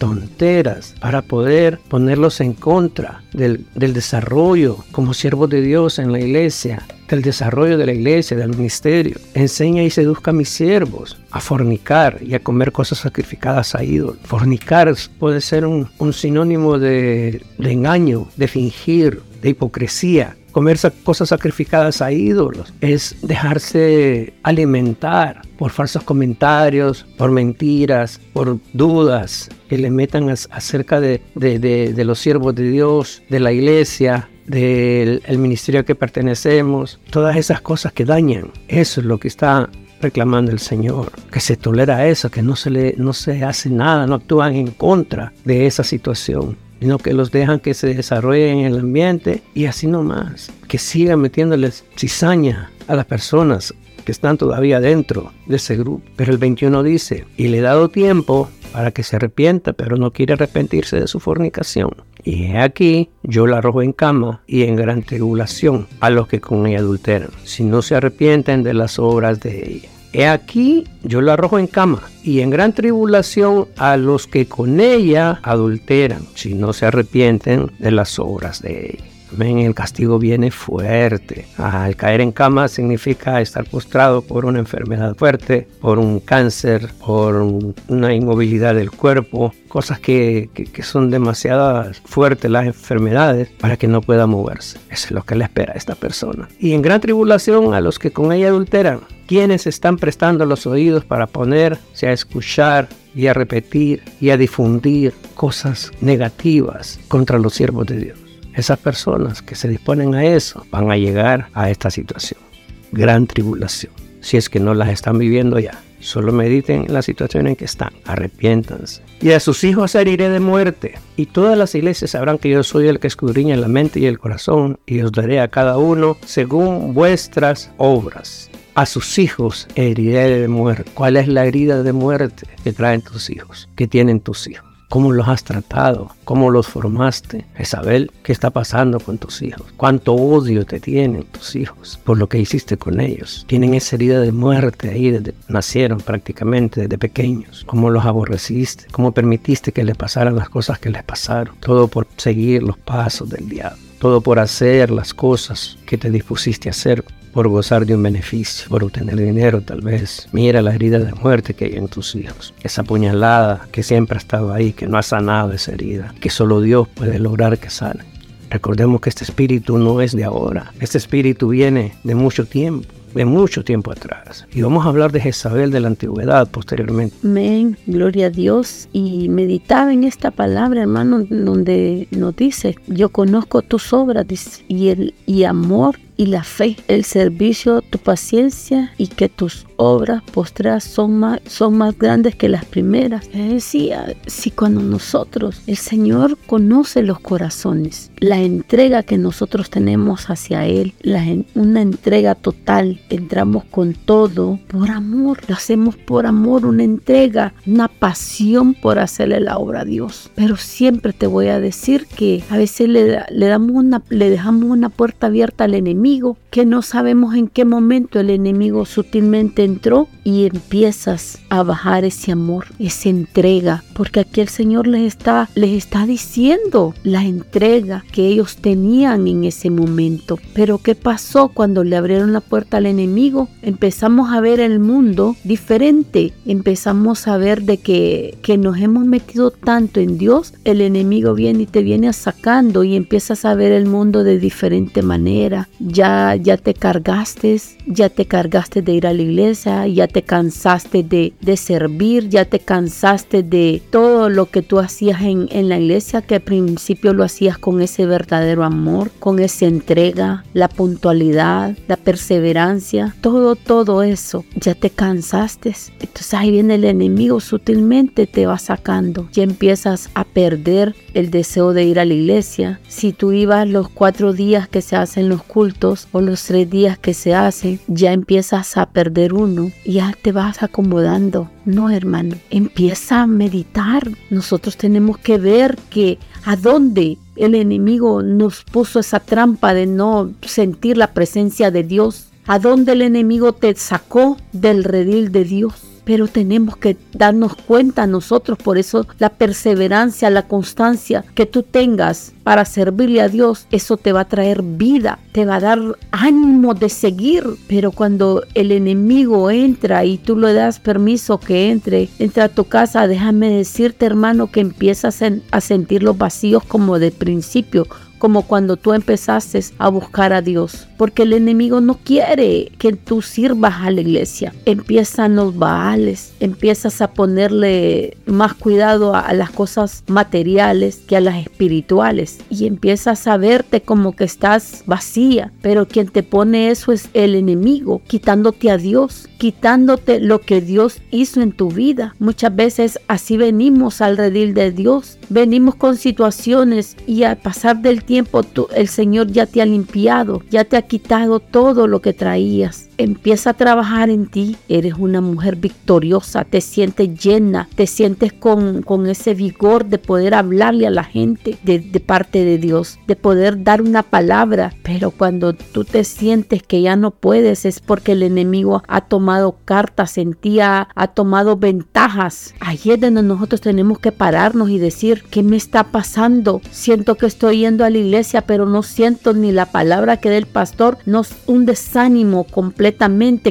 tonteras para poder ponerlos en contra del, del, desarrollo como siervos de Dios en la iglesia, del desarrollo de la iglesia, del ministerio. Enseña y seduzca a mis siervos a fornicar y a comer cosas sacrificadas a ídolos. Fornicar puede ser un, un sinónimo de, de engaño, de fingir, de hipocresía. Comer cosas sacrificadas a ídolos es dejarse alimentar por falsos comentarios, por mentiras, por dudas que le metan acerca de, los siervos de Dios, de la iglesia, del ministerio a que pertenecemos, todas esas cosas que dañan. Eso es lo que está reclamando el Señor, que se tolera eso, que no se, le, no se hace nada, no actúan en contra de esa situación sino que los dejan que se desarrollen en el ambiente y así nomás, que sigan metiéndoles cizaña a las personas que están todavía dentro de ese grupo. Pero el 21 dice, y le he dado tiempo para que se arrepienta, pero no quiere arrepentirse de su fornicación. Y he aquí, yo la arrojo en cama y en gran tribulación a los que con ella adulteran, si no se arrepienten de las obras de ella. He aquí, yo la arrojo en cama y en gran tribulación a los que con ella adulteran, si no se arrepienten de las obras de ella. Amén, el castigo viene fuerte. Al caer en cama significa estar postrado por una enfermedad fuerte, por un cáncer, por una inmovilidad del cuerpo, cosas que, que, son demasiado fuertes las enfermedades para que no pueda moverse. Eso es lo que le espera a esta persona. Y en gran tribulación a los que con ella adulteran, quienes están prestando los oídos para ponerse a escuchar y a repetir y a difundir cosas negativas contra los siervos de Dios. Esas personas que se disponen a eso van a llegar a esta situación. Gran tribulación. Si es que no las están viviendo ya. Solo mediten en la situación en que están. Arrepiéntanse. Y a sus hijos heriré de muerte. Y todas las iglesias sabrán que yo soy el que escudriña la mente y el corazón. Y os daré a cada uno según vuestras obras. A sus hijos heriré de muerte. ¿Cuál es la herida de muerte que traen tus hijos? Que tienen tus hijos? Cómo los has tratado, cómo los formaste. Isabel, ¿qué está pasando con tus hijos? ¿Cuánto odio te tienen tus hijos por lo que hiciste con ellos? Tienen esa herida de muerte ahí desde nacieron prácticamente desde pequeños. ¿Cómo los aborreciste? ¿Cómo permitiste que les pasaran las cosas que les pasaron? Todo por seguir los pasos del diablo. Todo por hacer las cosas que te dispusiste a hacer por gozar de un beneficio, por obtener dinero tal vez. Mira la herida de muerte que hay en tus hijos, esa puñalada que siempre ha estado ahí, que no ha sanado esa herida, que solo Dios puede lograr que sane. Recordemos que este espíritu no es de ahora, este espíritu viene de mucho tiempo de mucho tiempo atrás. Y vamos a hablar de Jezabel de la antigüedad posteriormente. Amén, gloria a Dios. Y meditaba en esta palabra, hermano, donde nos dice, yo conozco tus obras y el y amor y la fe, el servicio, tu paciencia y que tus obras postreras son más, son más grandes que las primeras. decía, si cuando nosotros, el Señor conoce los corazones, la entrega que nosotros tenemos hacia Él, la, una entrega total, entramos con todo por amor, lo hacemos por amor, una entrega, una pasión por hacerle la obra a Dios. Pero siempre te voy a decir que a veces le, le damos una, le dejamos una puerta abierta al enemigo que no sabemos en qué momento el enemigo sutilmente entró y empiezas a bajar ese amor, esa entrega, porque aquí el Señor les está, les está diciendo la entrega que ellos tenían en ese momento. Pero ¿qué pasó cuando le abrieron la puerta al enemigo? Empezamos a ver el mundo diferente, empezamos a ver de que, que nos hemos metido tanto en Dios, el enemigo viene y te viene sacando y empiezas a ver el mundo de diferente manera. Ya, ya te cargaste, ya te cargaste de ir a la iglesia, ya te cansaste de, de servir, ya te cansaste de todo lo que tú hacías en, en la iglesia, que al principio lo hacías con ese verdadero amor, con esa entrega, la puntualidad, la perseverancia, todo, todo eso, ya te cansaste. Entonces ahí viene el enemigo, sutilmente te va sacando, ya empiezas a perder el deseo de ir a la iglesia. Si tú ibas los cuatro días que se hacen los cultos o los tres días que se hacen, ya empiezas a perder uno ya te vas acomodando. No, hermano, empieza a meditar. Nosotros tenemos que ver que a dónde el enemigo nos puso esa trampa de no sentir la presencia de Dios. A dónde el enemigo te sacó del redil de Dios pero tenemos que darnos cuenta nosotros, por eso la perseverancia, la constancia que tú tengas para servirle a Dios, eso te va a traer vida, te va a dar ánimo de seguir, pero cuando el enemigo entra y tú le das permiso que entre, entra a tu casa, déjame decirte hermano que empiezas a sentir los vacíos como de principio, como cuando tú empezaste a buscar a Dios. Porque el enemigo no quiere que tú sirvas a la iglesia. Empiezan los baales, empiezas a ponerle más cuidado a, las cosas materiales que a las espirituales. Y empiezas a verte como que estás vacía. Pero quien te pone eso es el enemigo, quitándote a Dios, quitándote lo que Dios hizo en tu vida. Muchas veces así venimos al redil de Dios. Venimos con situaciones y al pasar del tiempo el Señor ya te ha limpiado, ya te ha quitado todo lo que traías empieza a trabajar en ti. Eres una mujer victoriosa, te sientes llena, te sientes con, con ese vigor de poder hablarle a la gente de, parte de Dios, de poder dar una palabra. Pero cuando tú te sientes que ya no puedes es porque el enemigo ha tomado cartas en ti, ha, tomado ventajas. Ahí es donde nosotros tenemos que pararnos y decir, ¿qué me está pasando? Siento que estoy yendo a la iglesia, pero no siento ni la palabra que del pastor, no un desánimo completo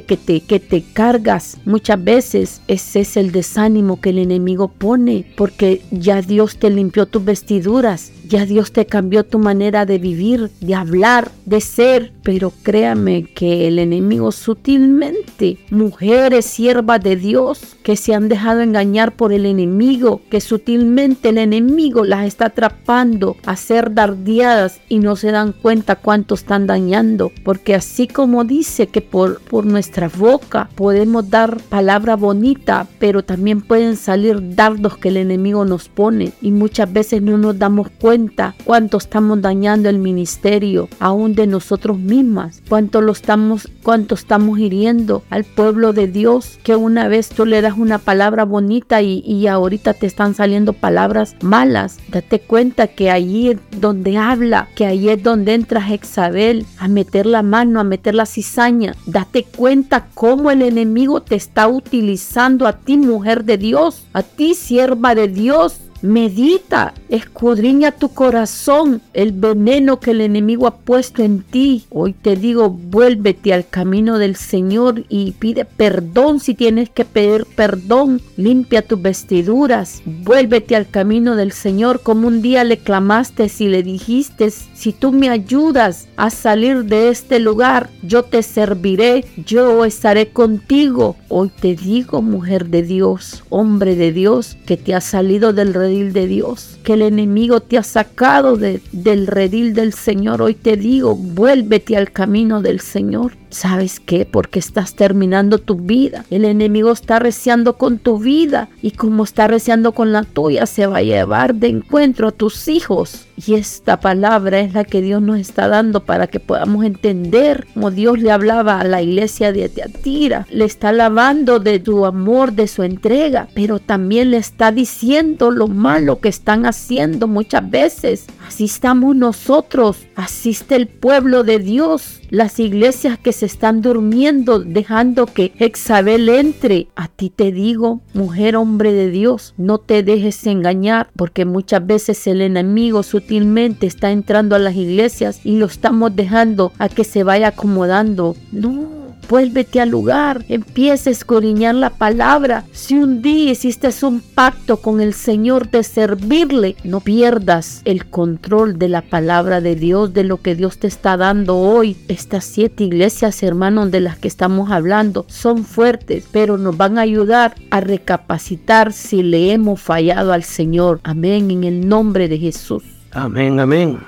que te, que te cargas. Muchas veces ese es el desánimo que el enemigo pone porque ya Dios te limpió tus vestiduras, ya Dios te cambió tu manera de vivir, de hablar, de ser. Pero créame que el enemigo sutilmente, mujeres siervas de Dios que se han dejado engañar por el enemigo, que sutilmente el enemigo las está atrapando a ser dardeadas y no se dan cuenta cuánto están dañando. Porque así como dice que por, por nuestra boca podemos dar palabra bonita, pero también pueden salir dardos que el enemigo nos pone y muchas veces no nos damos cuenta cuánto estamos dañando el ministerio, aún de nosotros mismas, cuánto lo estamos, cuánto estamos hiriendo al pueblo de Dios, que una vez tú le das una palabra bonita y, y ahorita te están saliendo palabras malas. Date cuenta que allí es donde habla, que allí es donde entra Jezabel a meter la mano, a meter la cizaña. Date cuenta cómo el enemigo te está utilizando a ti, mujer de Dios, a ti, sierva de Dios Medita, escudriña tu corazón, el veneno que el enemigo ha puesto en ti. Hoy te digo, vuélvete al camino del Señor y pide perdón si tienes que pedir perdón. Limpia tus vestiduras, vuélvete al camino del Señor como un día le clamaste y le dijiste, si tú me ayudas a salir de este lugar, yo te serviré, yo estaré contigo. Hoy te digo, mujer de Dios, hombre de Dios, que te ha salido del redil de Dios, que el enemigo te ha sacado del redil del Señor. Hoy te digo, vuélvete al camino del Señor. ¿Sabes qué? Porque estás terminando tu vida. El enemigo está reciando con tu vida y como está reciando con la tuya, se va a llevar de encuentro a tus hijos. Y esta palabra es la que Dios nos está dando para que podamos entender como Dios le hablaba a la iglesia de Teatira. Le está alabando de tu amor, de su entrega, pero también le está diciendo lo malo que están haciendo muchas veces. Así estamos nosotros, asiste el pueblo de Dios, las iglesias que se están durmiendo, dejando que Exabel entre. A ti te digo, mujer, hombre de Dios, no te dejes engañar, porque muchas veces el enemigo sutilmente está entrando a las iglesias y lo estamos dejando a que se vaya acomodando. No vuélvete al lugar, empieza a escoriñar la palabra. Si un día hiciste un pacto con el Señor de servirle, no pierdas el control de la palabra de Dios, de lo que Dios te está dando hoy. Estas siete iglesias, hermanos, de las que estamos hablando, son fuertes, pero nos van a ayudar a recapacitar si le hemos fallado al Señor. Amén, en el nombre de Jesús. Amén, amén.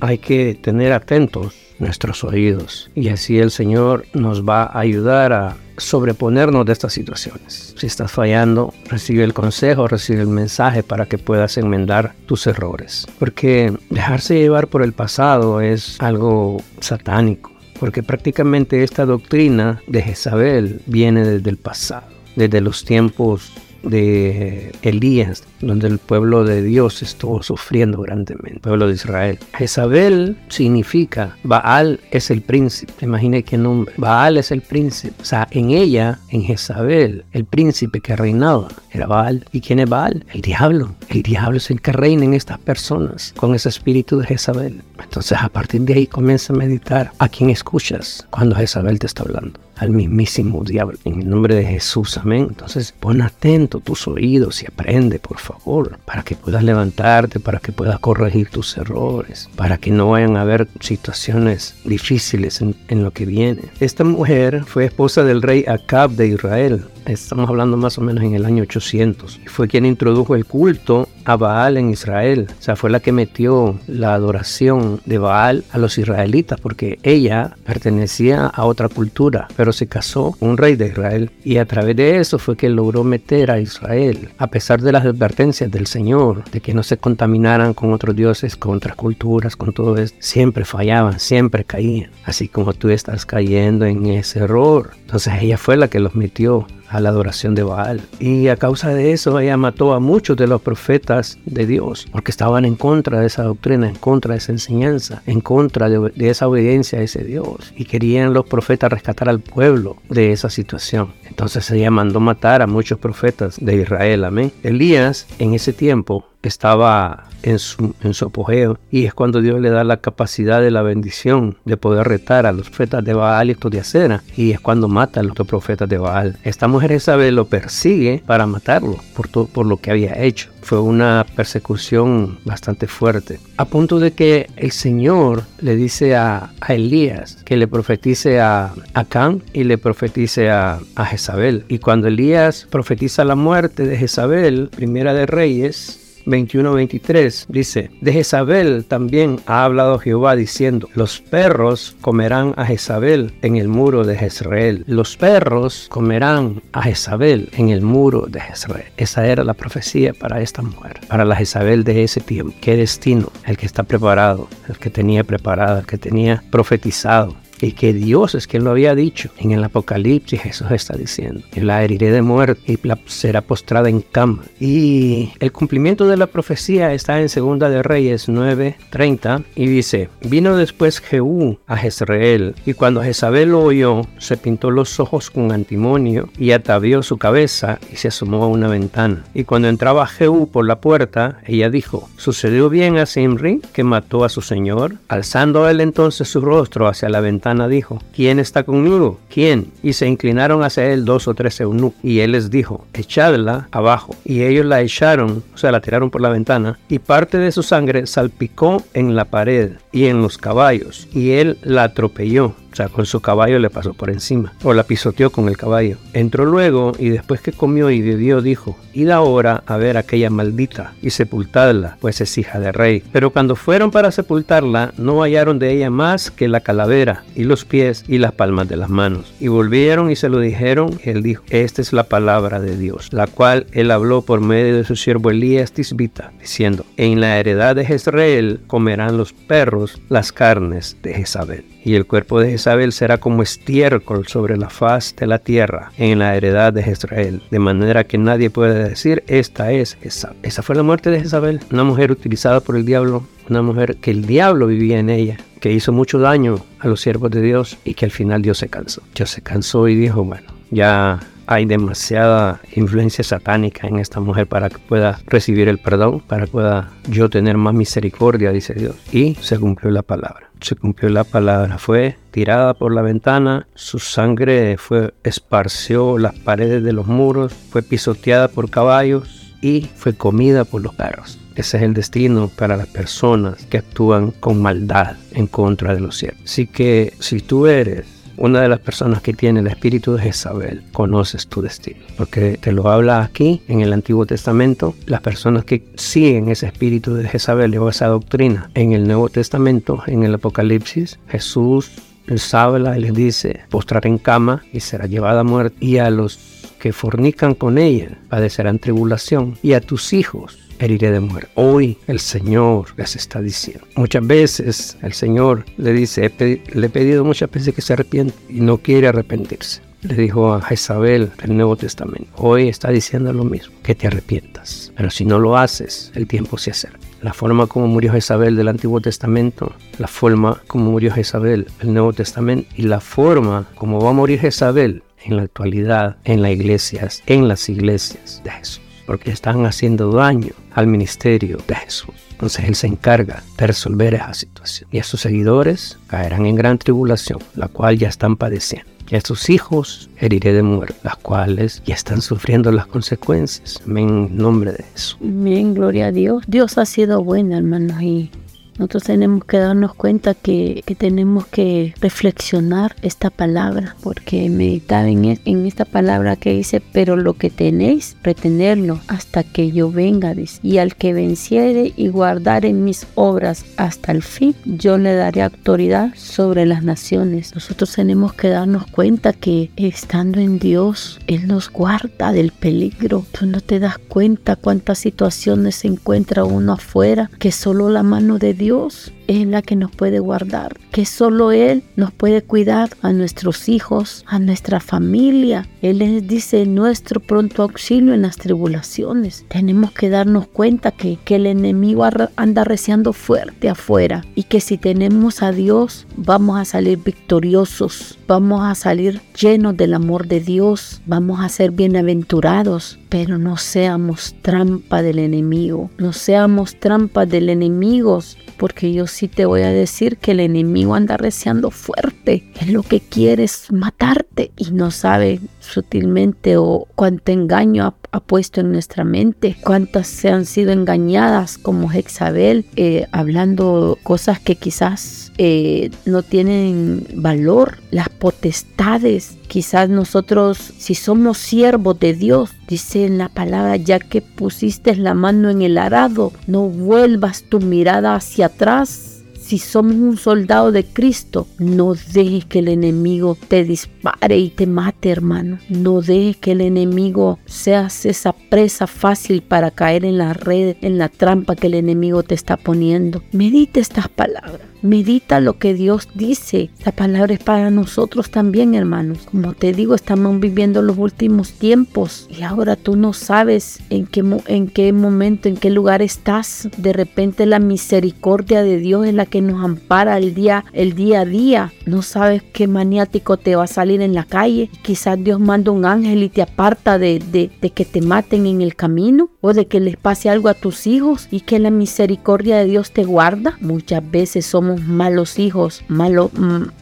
Hay que tener atentos nuestros oídos. Y así el Señor nos va a ayudar a sobreponernos de estas situaciones. Si estás fallando, recibe el consejo, recibe el mensaje para que puedas enmendar tus errores. Porque dejarse llevar por el pasado es algo satánico. Porque prácticamente esta doctrina de Jezabel viene desde el pasado, desde los tiempos de Elías, donde el pueblo de Dios estuvo sufriendo grandemente, el pueblo de Israel. Jezabel significa, Baal es el príncipe, imagine qué nombre, Baal es el príncipe, o sea, en ella, en Jezabel, el príncipe que reinaba era Baal. ¿Y quién es Baal? El diablo. El diablo es el que reina en estas personas con ese espíritu de Jezabel. Entonces a partir de ahí comienza a meditar a quién escuchas cuando Jezabel te está hablando al mismísimo diablo. En el nombre de Jesús, amén. Entonces pon atento tus oídos y aprende, por favor, para que puedas levantarte, para que puedas corregir tus errores, para que no vayan a haber situaciones difíciles en, en lo que viene. Esta mujer fue esposa del rey Acab de Israel. Estamos hablando más o menos en el año 800. Y fue quien introdujo el culto a Baal en Israel. O sea, fue la que metió la adoración de Baal a los israelitas porque ella pertenecía a otra cultura, pero se casó con un rey de Israel. Y a través de eso fue que logró meter a Israel, a pesar de las advertencias del Señor, de que no se contaminaran con otros dioses, con otras culturas, con todo esto. Siempre fallaban, siempre caían. Así como tú estás cayendo en ese error. Entonces ella fue la que los metió a la adoración de Baal. Y a causa de eso ella mató a muchos de los profetas de Dios, porque estaban en contra de esa doctrina, en contra de esa enseñanza, en contra de, esa obediencia a ese Dios. Y querían los profetas rescatar al pueblo de esa situación. Entonces ella mandó matar a muchos profetas de Israel. Amén. Elías en ese tiempo estaba en su, en su apogeo y es cuando Dios le da la capacidad de la bendición de poder retar a los profetas de Baal y estos de acera y es cuando mata a los profetas de Baal. Esta mujer Isabel lo persigue para matarlo por, todo, por lo que había hecho. Fue una persecución bastante fuerte. A punto de que el Señor le dice a, Elías que le profetice a Acán y le profetice a, a Jezabel. Y cuando Elías profetiza la muerte de Jezabel, primera de Reyes, 21-23 dice, de Jezabel también ha hablado Jehová diciendo, los perros comerán a Jezabel en el muro de Jezreel. Los perros comerán a Jezabel en el muro de Jezreel. Esa era la profecía para esta mujer, para la Jezabel de ese tiempo. Qué destino el que está preparado, el que tenía preparado, el que tenía profetizado y que Dios es quien lo había dicho. En el Apocalipsis Jesús está diciendo, la heriré de muerte y será postrada en cama. Y el cumplimiento de la profecía está en Segunda de Reyes 9:30 y dice, vino después Jehú a Jezreel y cuando Jezabel lo oyó, se pintó los ojos con antimonio y atavió su cabeza y se asomó a una ventana. Y cuando entraba Jehú por la puerta, ella dijo, sucedió bien a Simri que mató a su señor, alzando él entonces su rostro hacia la ventana dijo, ¿quién está conmigo? ¿Quién? Y se inclinaron hacia él dos o tres eunucos. Y él les dijo, echadla abajo. Y ellos la echaron, o sea, la tiraron por la ventana, y parte de su sangre salpicó en la pared y en los caballos. Y él la atropelló o sea, con su caballo le pasó por encima, o la pisoteó con el caballo. Entró luego y después que comió y bebió dijo, id ahora a ver a aquella maldita y sepultadla, pues es hija de rey. Pero cuando fueron para sepultarla, no hallaron de ella más que la calavera y los pies y las palmas de las manos. Y volvieron y se lo dijeron, él dijo, esta es la palabra de Dios, la cual él habló por medio de su siervo Elías Tisbita, diciendo, en la heredad de Jezreel comerán los perros las carnes de Jezabel. Y el cuerpo de Jezabel Jezabel será como estiércol sobre la faz de la tierra en la heredad de Israel, de manera que nadie puede decir, esta es esa. Esa fue la muerte de Jezabel, una mujer utilizada por el diablo, una mujer que el diablo vivía en ella, que hizo mucho daño a los siervos de Dios y que al final Dios se cansó. Dios se cansó y dijo, bueno, ya hay demasiada influencia satánica en esta mujer para que pueda recibir el perdón, para que pueda yo tener más misericordia, dice Dios. Y se cumplió la palabra. Se cumplió la palabra. Fue tirada por la ventana, su sangre fue esparció las paredes de los muros, fue pisoteada por caballos y fue comida por los perros. Ese es el destino para las personas que actúan con maldad en contra de los cielos. Así que si tú eres una de las personas que tiene el espíritu de Jezabel, conoces tu destino. Porque te lo habla aquí en el Antiguo Testamento, las personas que siguen ese espíritu de Jezabel o esa doctrina. En el Nuevo Testamento, en el Apocalipsis, Jesús les habla y les dice, postrar en cama y será llevada a muerte. Y a los que fornican con ella padecerán tribulación. Y a tus hijos heriré de muerte. Hoy el Señor les está diciendo. Muchas veces el Señor le dice, le he pedido muchas veces que se arrepiente y no quiere arrepentirse. Le dijo a Jezabel el Nuevo Testamento. Hoy está diciendo lo mismo, que te arrepientas. Pero si no lo haces, el tiempo se acerca. La forma como murió Jezabel del Antiguo Testamento, la forma como murió Jezabel del Nuevo Testamento y la forma como va a morir Jezabel en la actualidad en las iglesias, en las iglesias de Jesús porque están haciendo daño al ministerio de Jesús. Entonces Él se encarga de resolver esa situación. Y a sus seguidores caerán en gran tribulación, la cual ya están padeciendo. Y a sus hijos heriré de muerte, las cuales ya están sufriendo las consecuencias. En nombre de Jesús. Bien, gloria a Dios. Dios ha sido bueno, hermanos, y nosotros tenemos que darnos cuenta que, tenemos que reflexionar esta palabra, porque meditar en, e, en, esta palabra que dice, pero lo que tenéis, retenerlo hasta que yo venga, dice. Y al que venciere y guardare mis obras hasta el fin, yo le daré autoridad sobre las naciones. Nosotros tenemos que darnos cuenta que estando en Dios, Él nos guarda del peligro. Tú no te das cuenta cuántas situaciones se encuentra uno afuera, que solo la mano de Dios Dios es la que nos puede guardar, que solo Él nos puede cuidar a nuestros hijos, a nuestra familia. Él les dice nuestro pronto auxilio en las tribulaciones. Tenemos que darnos cuenta que, que el enemigo anda reciando fuerte afuera y que si tenemos a Dios vamos a salir victoriosos, vamos a salir llenos del amor de Dios, vamos a ser bienaventurados, pero no seamos trampa del enemigo, no seamos trampa del enemigo, porque yo sí te voy a decir que el enemigo anda reciando fuerte. Es lo que quiere es matarte y no sabe sutilmente o cuánto engaño ha, puesto en nuestra mente, cuántas se han sido engañadas como Jezabel, eh, hablando cosas que quizás eh, no tienen valor, las potestades. Quizás nosotros, si somos siervos de Dios, dice en la palabra, ya que pusiste la mano en el arado, no vuelvas tu mirada hacia atrás si somos un soldado de Cristo, no dejes que el enemigo te dispare y te mate, hermano. No dejes que el enemigo seas esa presa fácil para caer en la red, en la trampa que el enemigo te está poniendo. Medite estas palabras. Medita lo que Dios dice. Esta palabra es para nosotros también, hermanos. Como te digo, estamos viviendo los últimos tiempos y ahora tú no sabes en qué, en qué momento, en qué lugar estás. De repente la misericordia de Dios es la que nos ampara el día, el día a día. No sabes qué maniático te va a salir en la calle. Quizás Dios manda un ángel y te aparta de, de, que te maten en el camino o de que les pase algo a tus hijos y que la misericordia de Dios te guarda. Muchas veces somos malos hijos, malo,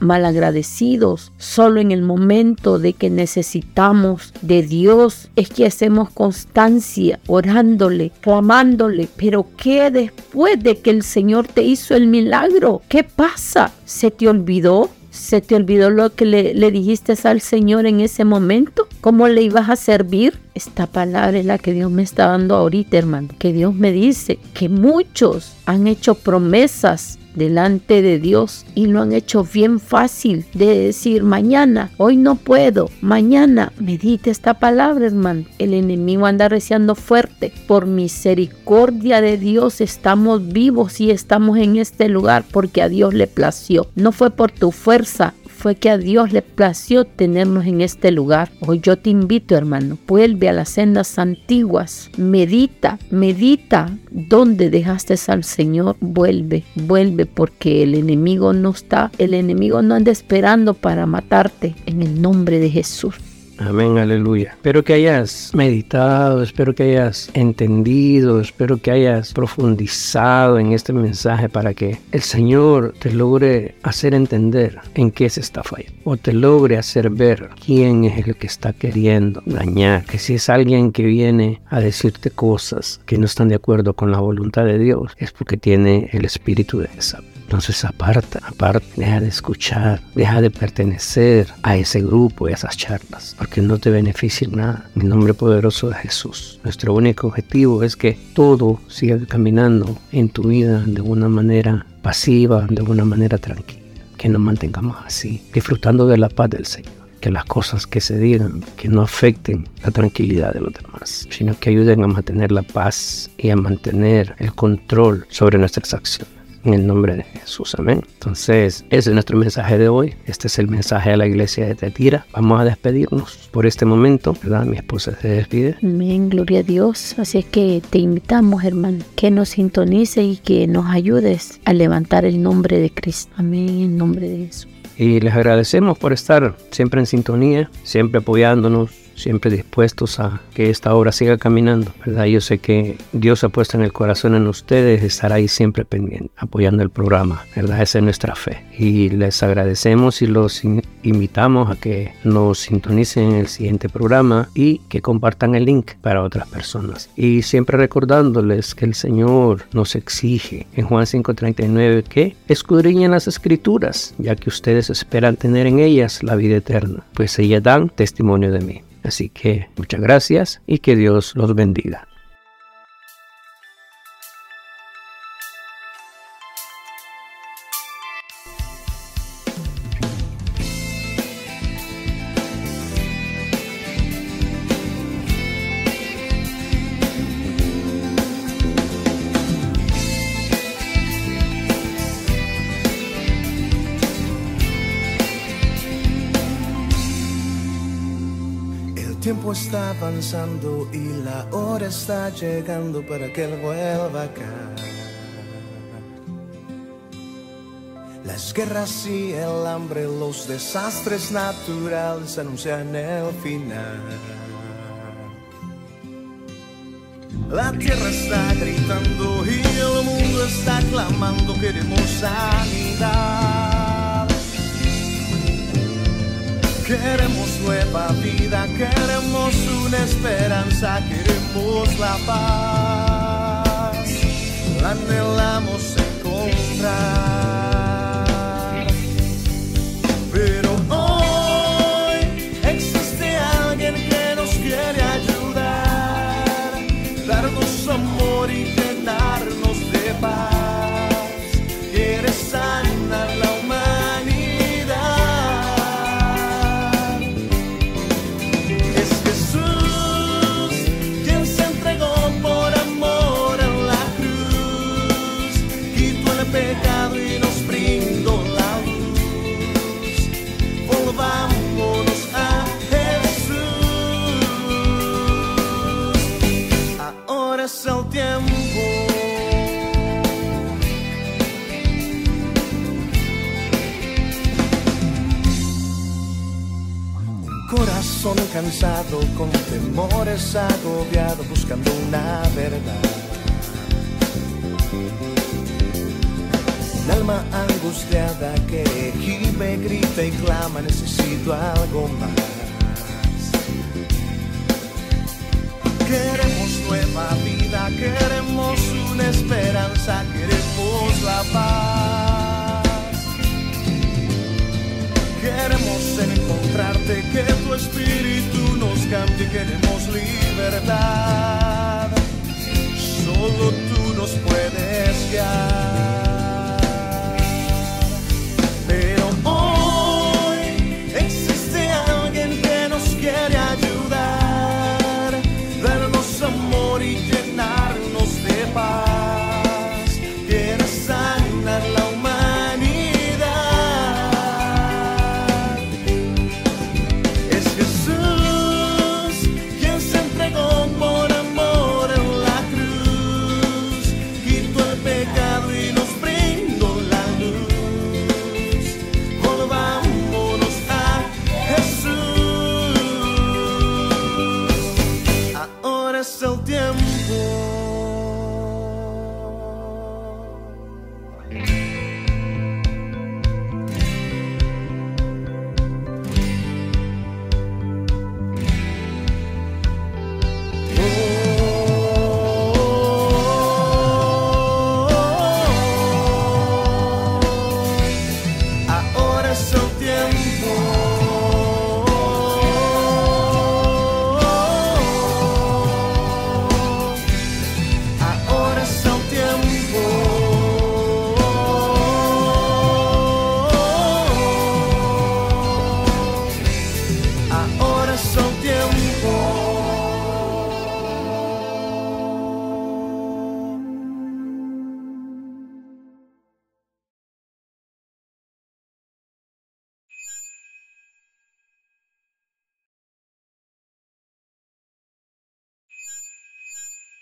mal agradecidos. Solo en el momento de que necesitamos de Dios es que hacemos constancia, orándole, clamándole. Pero ¿qué después de que el Señor te hizo el milagro? ¿Qué pasa? ¿Se te olvidó? ¿Se te olvidó lo que le, le, dijiste al Señor en ese momento? ¿Cómo le ibas a servir? Esta palabra es la que Dios me está dando ahorita, hermano. Que Dios me dice que muchos han hecho promesas delante de Dios y lo han hecho bien fácil de decir mañana, hoy no puedo, mañana medite esta palabra, hermano. El enemigo anda reciando fuerte. Por misericordia de Dios estamos vivos y estamos en este lugar porque a Dios le plació. No fue por tu fuerza, fue que a Dios le plació tenernos en este lugar. Hoy yo te invito, hermano, vuelve a las sendas antiguas, medita, medita. Donde dejaste al Señor, vuelve, vuelve porque el enemigo no está, el enemigo no anda esperando para matarte. En el nombre de Jesús. Amén, aleluya. Espero que hayas meditado, espero que hayas entendido, espero que hayas profundizado en este mensaje para que el Señor te logre hacer entender en qué se está fallando o te logre hacer ver quién es el que está queriendo dañar. Que si es alguien que viene a decirte cosas que no están de acuerdo con la voluntad de Dios, es porque tiene el espíritu de esa entonces aparta, aparta, deja de escuchar, deja de pertenecer a ese grupo, a esas charlas, porque no te beneficia nada. En el nombre poderoso de Jesús. Nuestro único objetivo es que todo siga caminando en tu vida de una manera pasiva, de una manera tranquila. Que nos mantengamos así, disfrutando de la paz del Señor que las cosas que se digan que no afecten la tranquilidad de los demás, sino que ayuden a mantener la paz y a mantener el control sobre nuestras acciones en el nombre de Jesús. Amén. Entonces, ese es nuestro mensaje de hoy. Este es el mensaje a la iglesia de Tetira. Vamos a despedirnos por este momento, ¿verdad? Mi esposa se despide. Amén, gloria a Dios. Así es que te invitamos, hermano, que nos sintonice y que nos ayudes a levantar el nombre de Cristo. Amén, en nombre de Jesús. Y les agradecemos por estar siempre en sintonía, siempre apoyándonos siempre dispuestos a que esta obra siga caminando, ¿verdad? Yo sé que Dios ha puesto en el corazón en ustedes estar ahí siempre pendiente, apoyando el programa, ¿verdad? Esa es nuestra fe. Y les agradecemos y los invitamos a que nos sintonicen en el siguiente programa y que compartan el link para otras personas. Y siempre recordándoles que el Señor nos exige en Juan 5:39 que escudriñen las escrituras, ya que ustedes esperan tener en ellas la vida eterna, pues ellas dan testimonio de mí. Así que muchas gracias y que Dios los bendiga. Está llegando para que él vuelva acá. Las guerras y el hambre, los desastres naturales anuncian el final. La tierra está gritando y el mundo está clamando, queremos sanidad. Queremos nueva vida, queremos una esperanza, queremos la paz, la anhelamos encontrar. Cansado, con temores agobiado, buscando una verdad. Un alma angustiada que gime, grita y clama, necesito algo más. Queremos nueva vida, queremos una esperanza, queremos la paz. Queremos encontrarte, que tu espíritu nos cambie, queremos libertad. Solo tú nos puedes guiar.